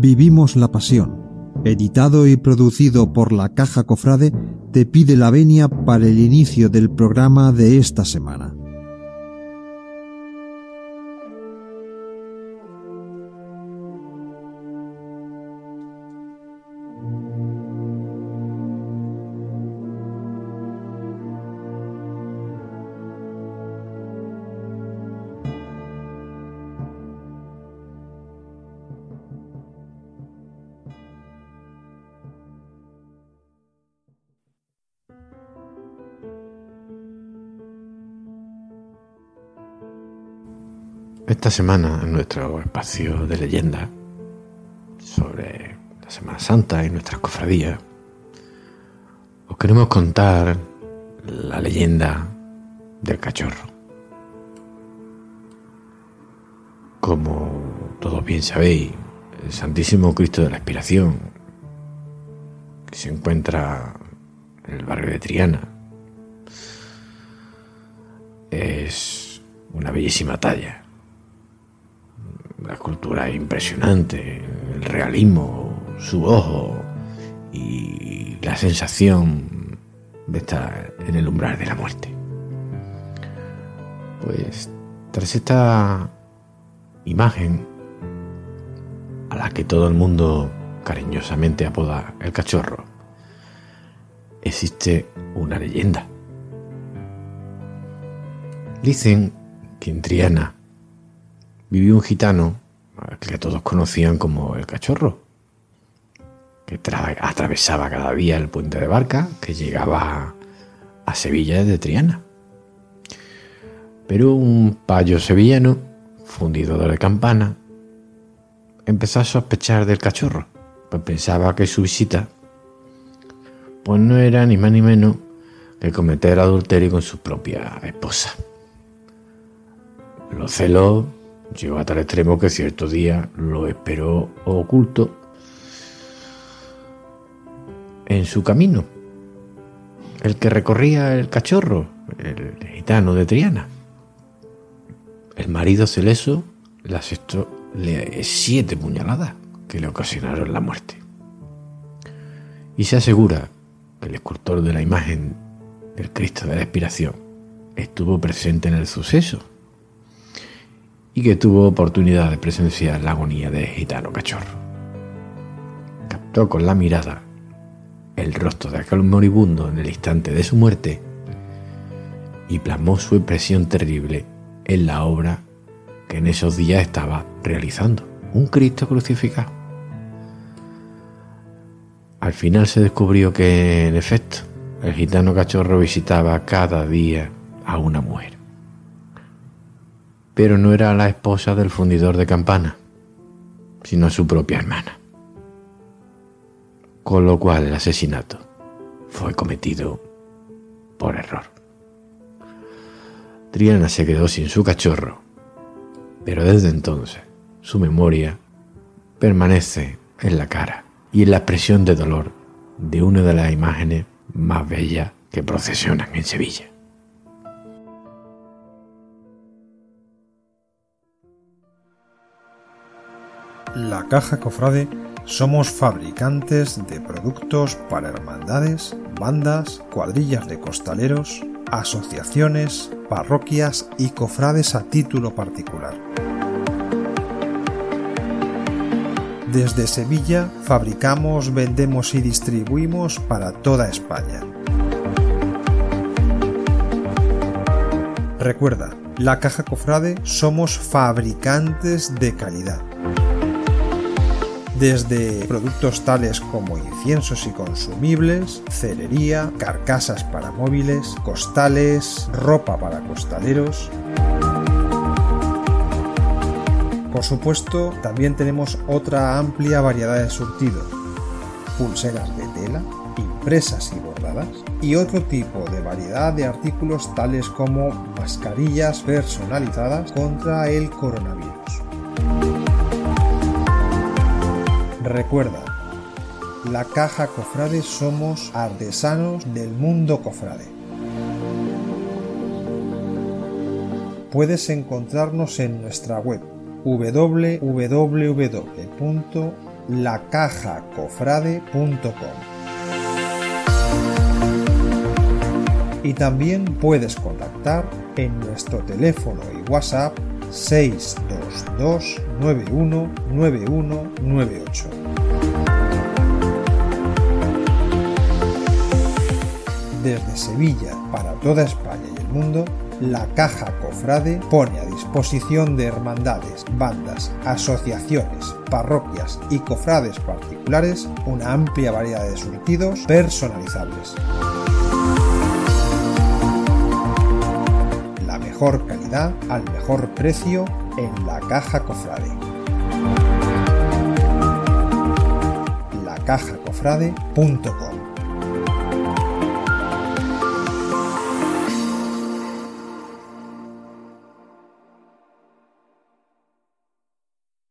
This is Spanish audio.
Vivimos la Pasión, editado y producido por la Caja Cofrade, te pide la venia para el inicio del programa de esta semana. Esta semana, en nuestro espacio de leyenda sobre la Semana Santa y nuestras cofradías, os queremos contar la leyenda del cachorro. Como todos bien sabéis, el Santísimo Cristo de la Expiración, que se encuentra en el barrio de Triana, es una bellísima talla la escultura es impresionante, el realismo, su ojo y la sensación de estar en el umbral de la muerte. Pues tras esta imagen a la que todo el mundo cariñosamente apoda el cachorro, existe una leyenda. Dicen que en Triana vivió un gitano que todos conocían como el cachorro, que atravesaba cada día el puente de barca que llegaba a Sevilla desde Triana. Pero un payo sevillano, fundidor de campana, empezó a sospechar del cachorro, pues pensaba que su visita pues no era ni más ni menos que cometer adulterio con su propia esposa. Los celos Llegó a tal extremo que cierto día lo esperó oculto en su camino, el que recorría el cachorro, el gitano de Triana. El marido celeso le asestó siete puñaladas que le ocasionaron la muerte. Y se asegura que el escultor de la imagen del Cristo de la Expiración estuvo presente en el suceso que tuvo oportunidad de presenciar la agonía de gitano cachorro. Captó con la mirada el rostro de aquel moribundo en el instante de su muerte y plasmó su impresión terrible en la obra que en esos días estaba realizando, un Cristo crucificado. Al final se descubrió que, en efecto, el gitano cachorro visitaba cada día a una mujer pero no era la esposa del fundidor de campana, sino su propia hermana. Con lo cual el asesinato fue cometido por error. Triana se quedó sin su cachorro, pero desde entonces su memoria permanece en la cara y en la expresión de dolor de una de las imágenes más bellas que procesionan en Sevilla. La Caja Cofrade somos fabricantes de productos para hermandades, bandas, cuadrillas de costaleros, asociaciones, parroquias y cofrades a título particular. Desde Sevilla fabricamos, vendemos y distribuimos para toda España. Recuerda, la Caja Cofrade somos fabricantes de calidad desde productos tales como inciensos y consumibles, cerería, carcasas para móviles, costales, ropa para costaleros. Por supuesto, también tenemos otra amplia variedad de surtido, pulseras de tela, impresas y bordadas, y otro tipo de variedad de artículos tales como mascarillas personalizadas contra el coronavirus. Recuerda, la caja cofrade somos artesanos del mundo cofrade. Puedes encontrarnos en nuestra web www.cajaCofrade.com lacajacofrade.com. Y también puedes contactar en nuestro teléfono y WhatsApp 622 919198. Desde Sevilla para toda España y el mundo, la Caja Cofrade pone a disposición de hermandades, bandas, asociaciones, parroquias y cofrades particulares una amplia variedad de surtidos personalizables. La mejor al mejor precio en la Caja Cofrade. lacajacofrade.com